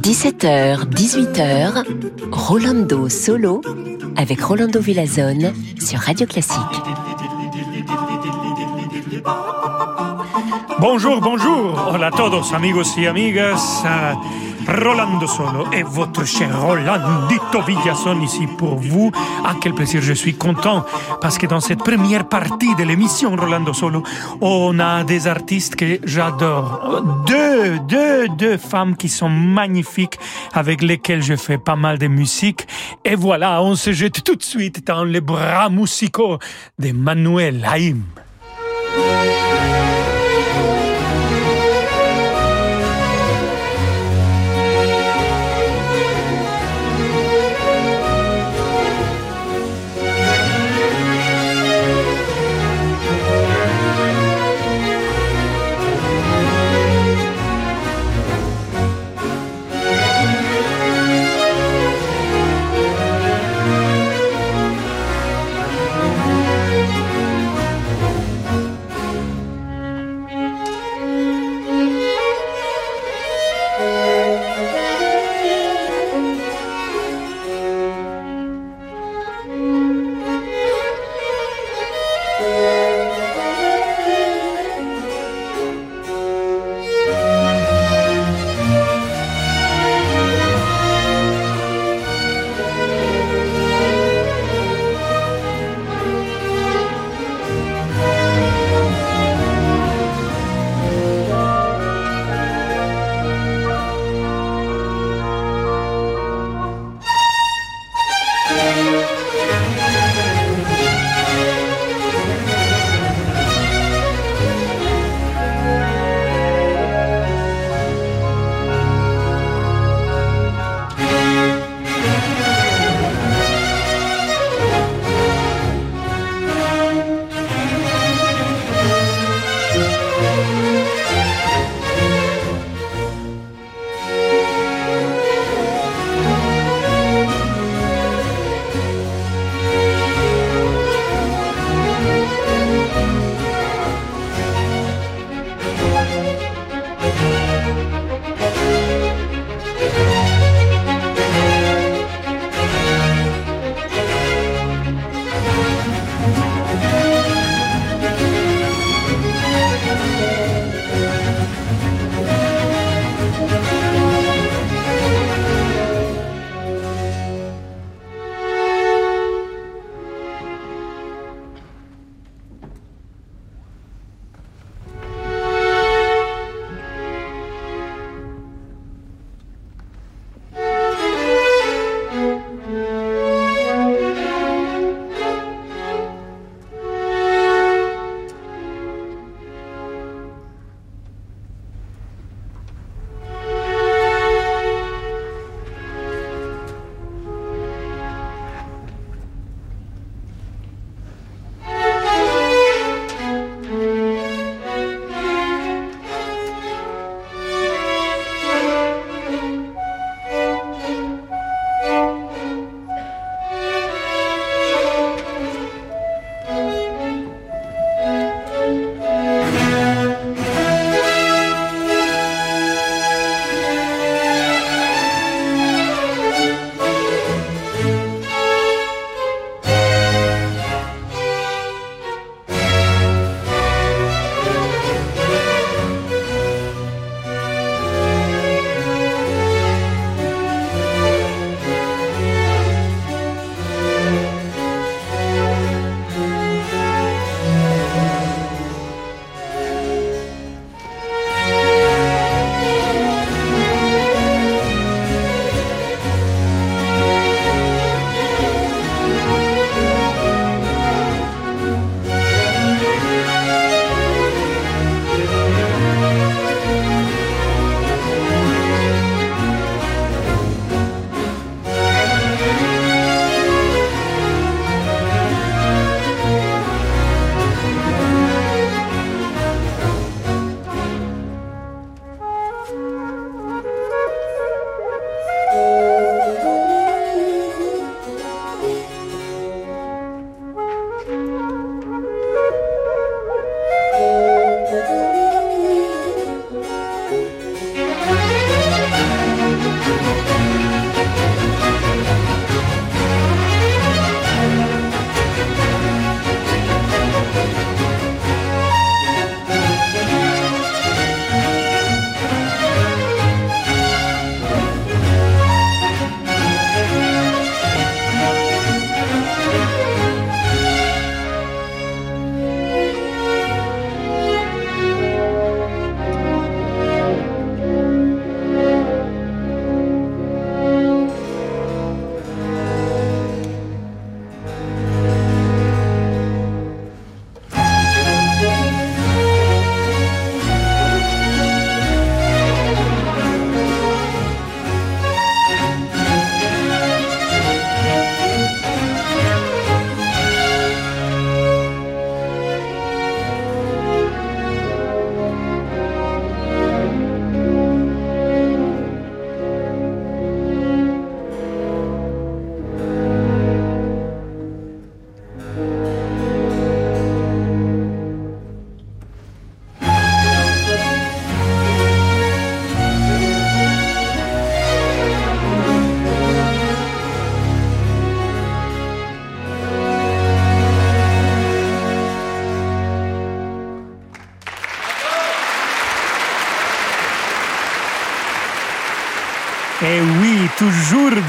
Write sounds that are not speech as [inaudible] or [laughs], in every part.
17h, 18h, Rolando Solo avec Rolando Villazone sur Radio Classique. Bonjour, bonjour. Hola a todos, amigos y amigas. Rolando Solo et votre cher Rolandito Villazón ici pour vous. Ah, quel plaisir, je suis content parce que dans cette première partie de l'émission Rolando Solo, on a des artistes que j'adore. Deux, deux, deux femmes qui sont magnifiques avec lesquelles je fais pas mal de musique. Et voilà, on se jette tout de suite dans les bras musicaux de Manuel Haïm.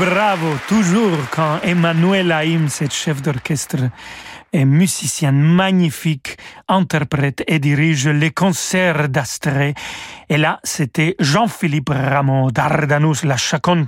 Bravo, toujours quand Emmanuel Haïm, cette chef d'orchestre et musicien magnifique, interprète et dirige les concerts d'Astrée. Et là, c'était Jean-Philippe Rameau d'Ardanus, la chaconne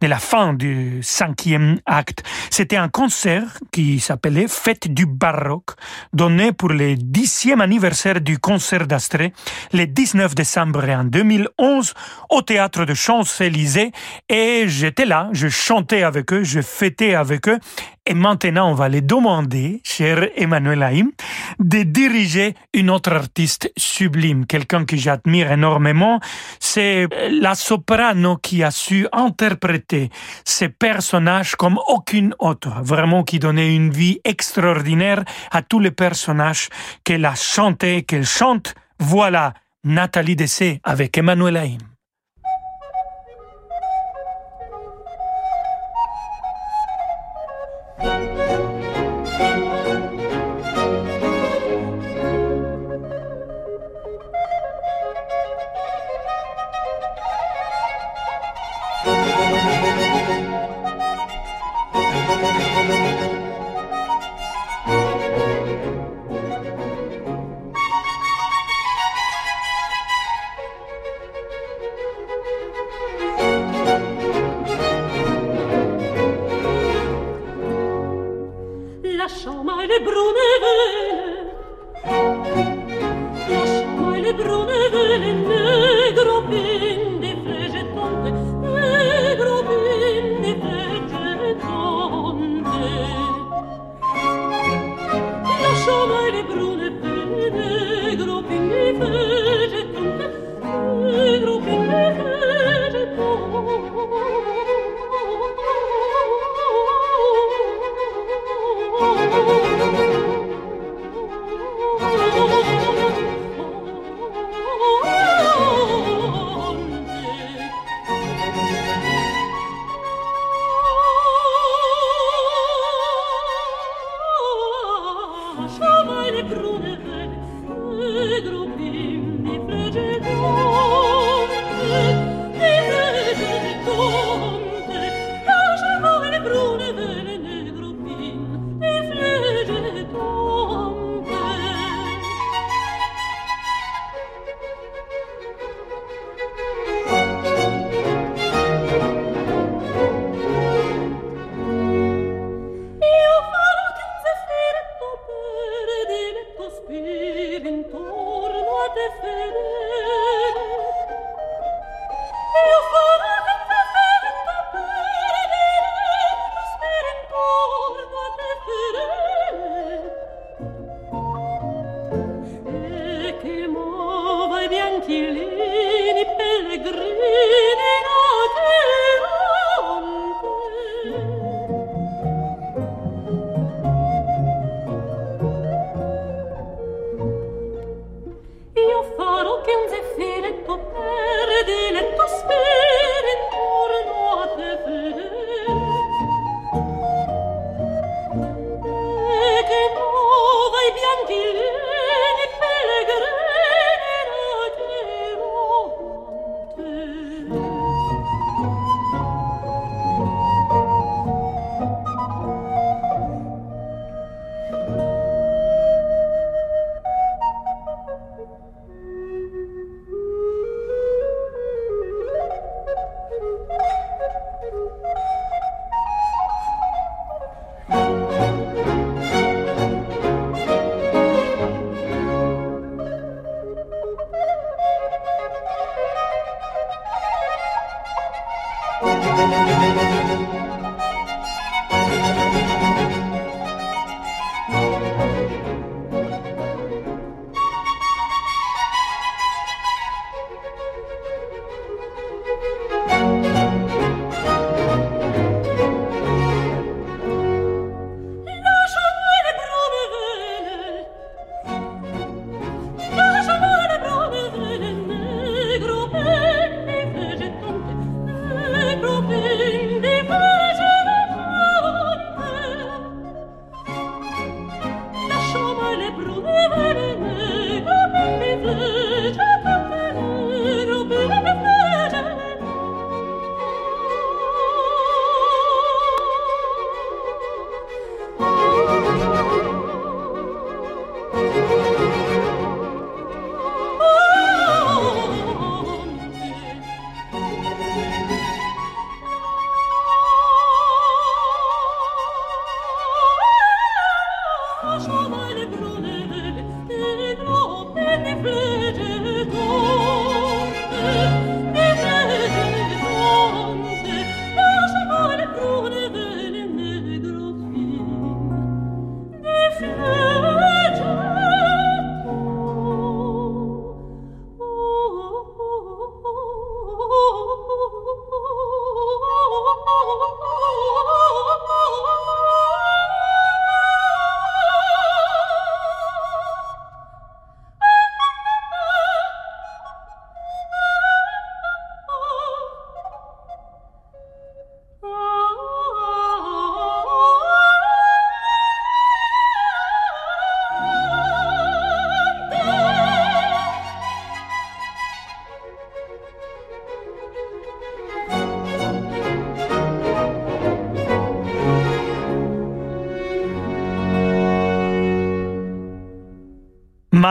de la fin du cinquième acte. C'était un concert qui s'appelait Fête du baroque, donné pour le dixième anniversaire du concert d'Astrée, le 19 décembre en 2011, au théâtre de Champs-Élysées. Et j'étais là, je chantais avec eux, je fêtais avec eux. Et maintenant, on va les demander, cher Emmanuel Haïm, de diriger une autre artiste sublime, quelqu'un que j'admire énormément. C'est la soprano qui a su interpréter ces personnages comme aucune autre, vraiment qui donnait une vie extraordinaire à tous les personnages qu'elle a chanté, qu'elle chante. Voilà Nathalie Dessé avec Emmanuel Haïm.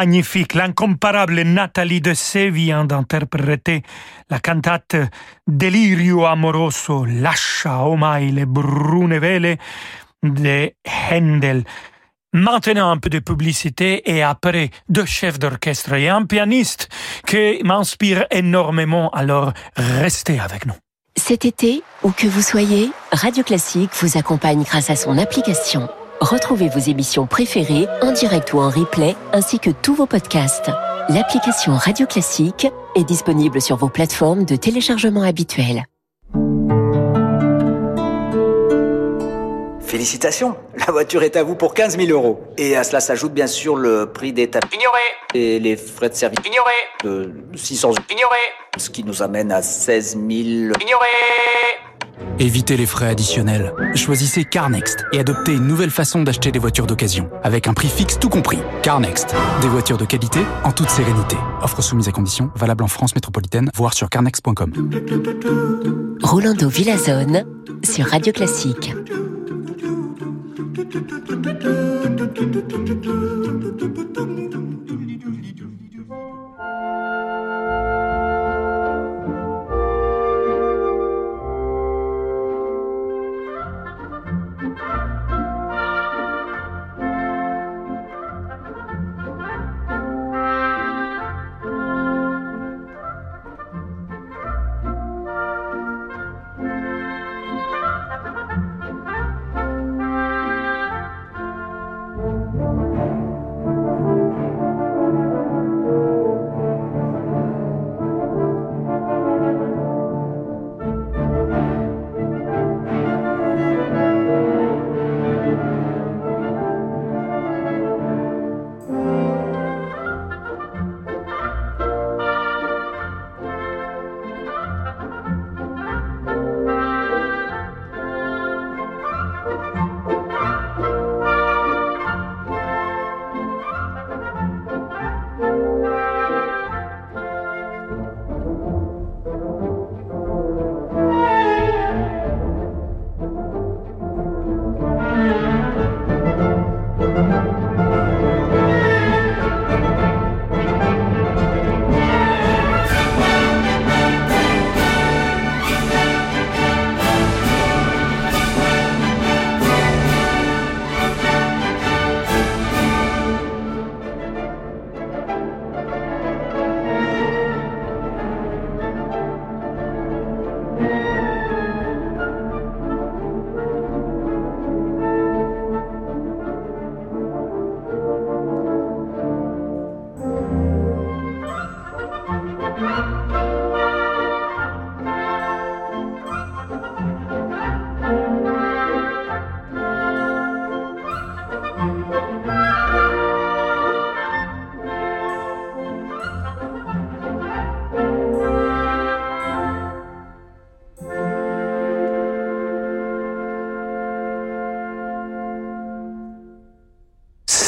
Magnifique, l'incomparable Nathalie de C vient d'interpréter la cantate Delirio amoroso, lascia omai le brune vele de Handel. Maintenant un peu de publicité et après deux chefs d'orchestre et un pianiste qui m'inspire énormément, alors restez avec nous. Cet été, où que vous soyez, Radio Classique vous accompagne grâce à son application. Retrouvez vos émissions préférées en direct ou en replay, ainsi que tous vos podcasts. L'application Radio Classique est disponible sur vos plateformes de téléchargement habituelles. Félicitations, la voiture est à vous pour 15 000 euros. Et à cela s'ajoute bien sûr le prix des tapis. Ignoré. Et les frais de service. Ignoré. De 600 euros. Ignoré. Ce qui nous amène à 16 000. Ignoré. Évitez les frais additionnels. Choisissez CarNext et adoptez une nouvelle façon d'acheter des voitures d'occasion. Avec un prix fixe tout compris. CarNext. Des voitures de qualité en toute sérénité. Offre soumise à conditions, valable en France métropolitaine, voire sur carnext.com. Rolando Villazone sur Radio Classique.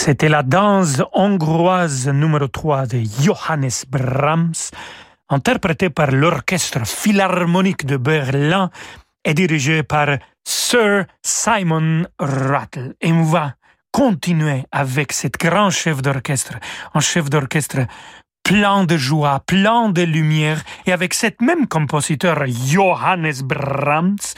C'était la danse hongroise numéro 3 de Johannes Brahms, interprétée par l'Orchestre Philharmonique de Berlin et dirigée par Sir Simon Rattle. Et on va continuer avec cet grand chef d'orchestre, un chef d'orchestre plein de joie, plein de lumière, et avec cet même compositeur Johannes Brahms,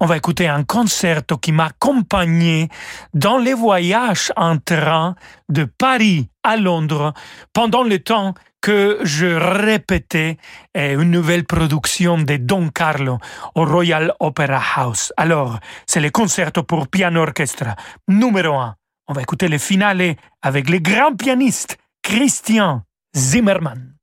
on va écouter un concerto qui m'a accompagné dans les voyages en train de Paris à Londres pendant le temps que je répétais eh, une nouvelle production de Don Carlo au Royal Opera House. Alors, c'est le concerto pour piano orchestre numéro un. On va écouter le finale avec le grand pianiste Christian Zimmermann.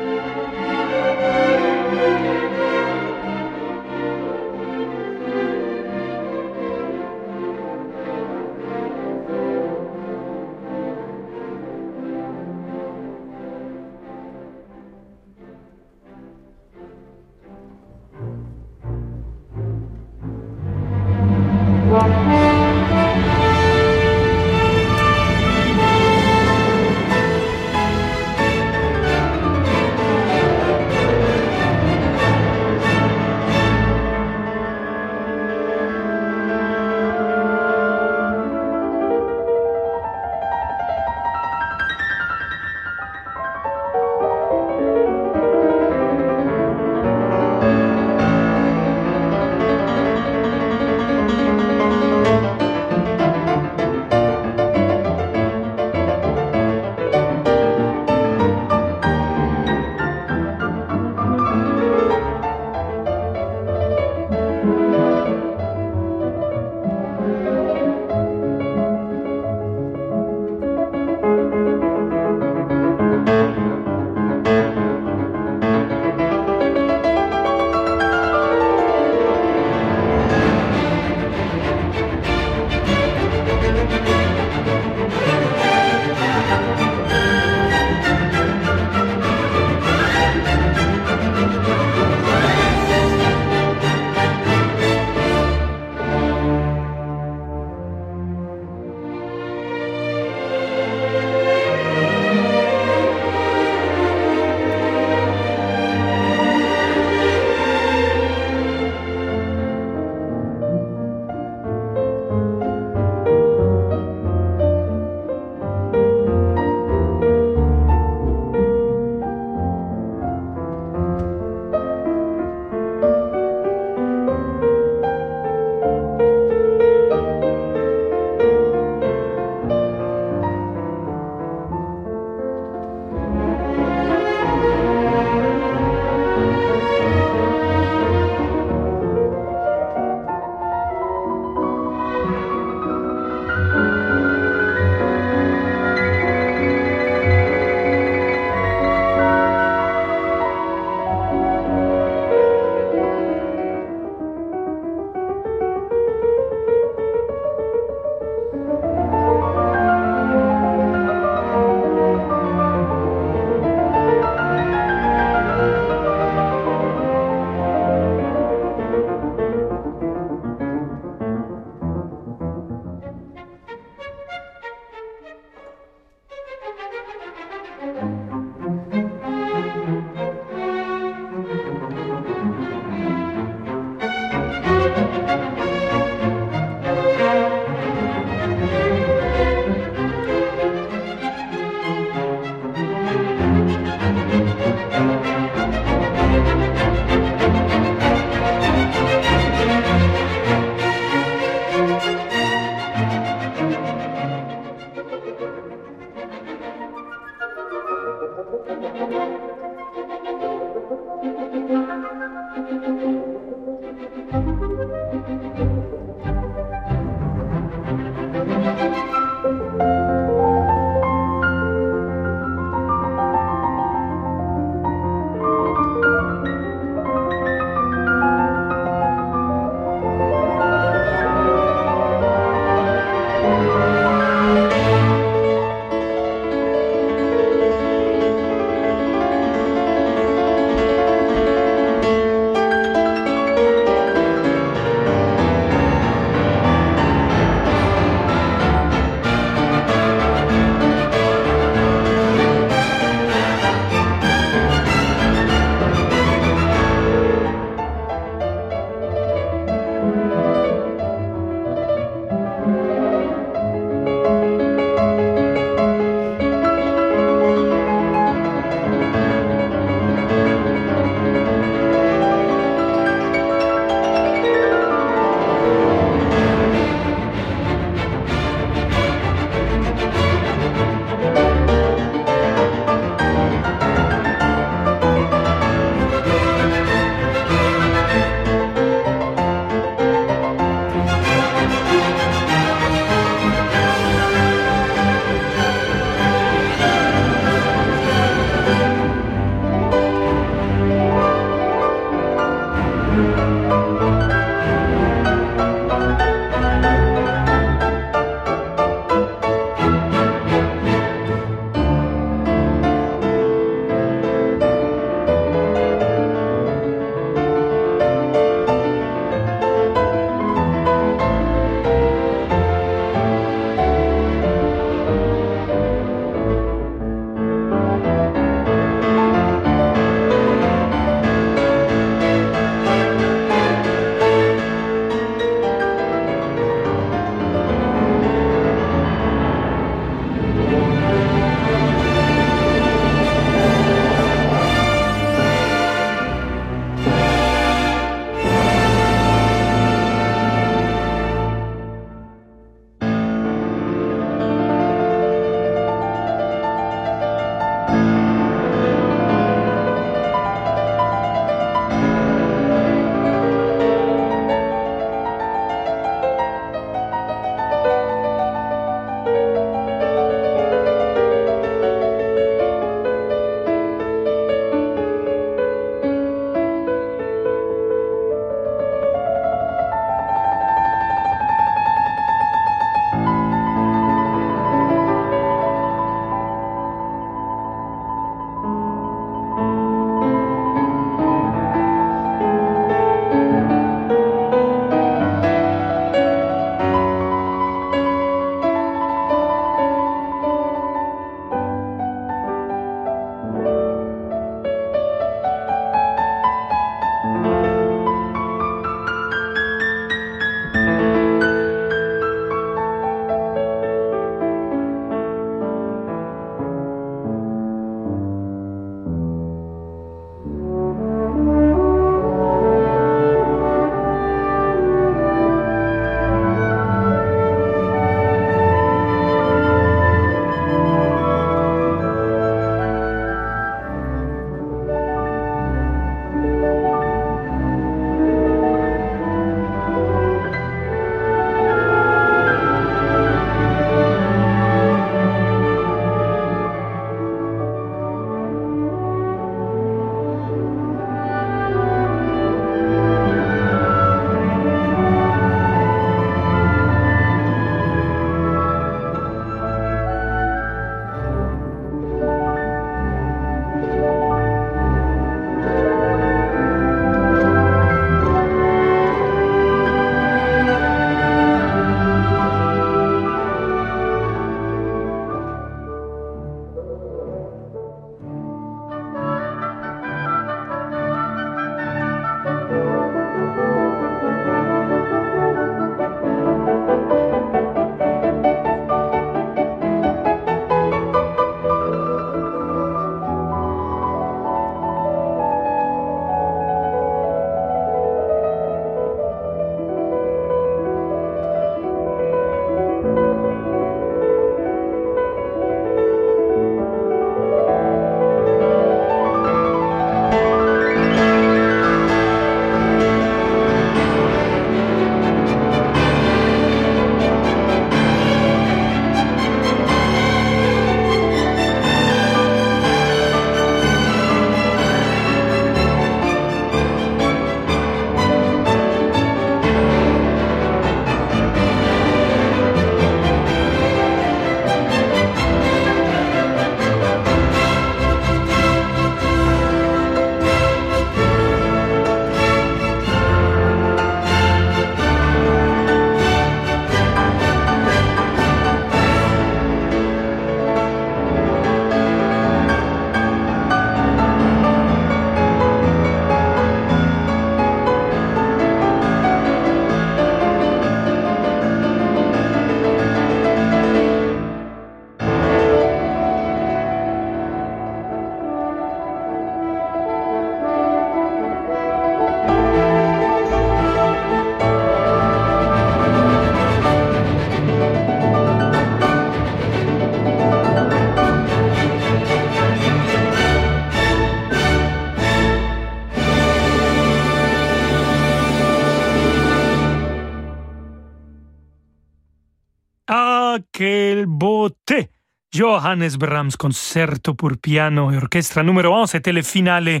Johannes Brahms, concerto pour piano et orchestre numéro 1, c'était le finale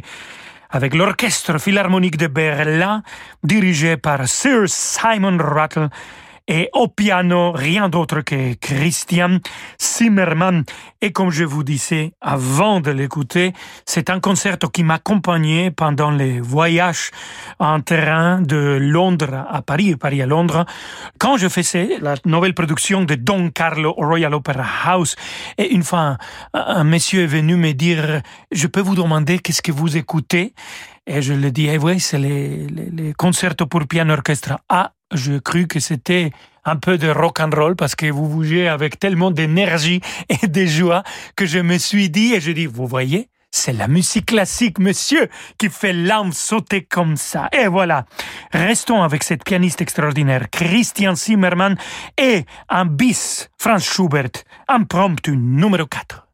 avec l'Orchestre Philharmonique de Berlin, dirigé par Sir Simon Rattle et au piano, rien d'autre que Christian Zimmermann. Et comme je vous disais avant de l'écouter, c'est un concerto qui m'accompagnait pendant les voyages en terrain de Londres à Paris et Paris à Londres. Quand je faisais la nouvelle production de Don Carlo Royal Opera House, et une fois, un monsieur est venu me dire, je peux vous demander qu'est-ce que vous écoutez? Et je lui dis, eh oui, c'est les, les, les concertos pour piano orchestre. Ah, je crus que c'était un peu de rock and roll parce que vous bougez avec tellement d'énergie [laughs] et de joie que je me suis dit et je dis, vous voyez, c'est la musique classique, monsieur, qui fait l'âme sauter comme ça. Et voilà. Restons avec cette pianiste extraordinaire, Christian Zimmermann, et un bis, Franz Schubert, impromptu numéro 4.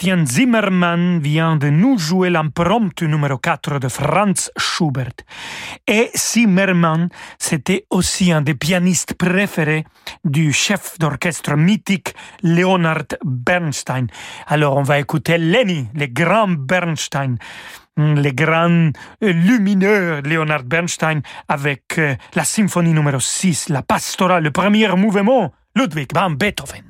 Christian Zimmermann vient de nous jouer l'impromptu numéro 4 de Franz Schubert. Et Zimmermann, c'était aussi un des pianistes préférés du chef d'orchestre mythique Leonard Bernstein. Alors on va écouter Lenny, le grand Bernstein les grands lumineux Leonard Bernstein avec euh, la symphonie numéro 6, la pastorale, le premier mouvement, Ludwig van Beethoven.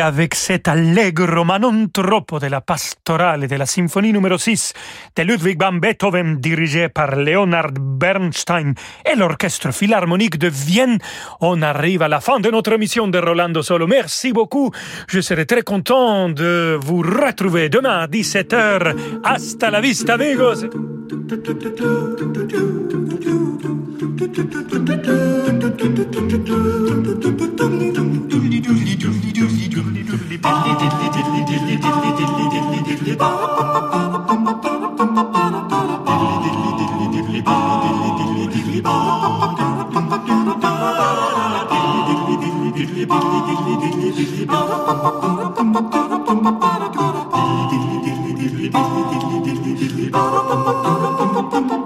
Avec cet allegro ma non troppo de la pastorale de la symphonie numéro 6 de Ludwig van Beethoven dirigé par Leonard Bernstein et l'orchestre philharmonique de Vienne, on arrive à la fin de notre émission de Rolando Solo. Merci beaucoup. Je serai très content de vous retrouver demain à 17h. Hasta la vista, amigos. Bum bum bum bum bum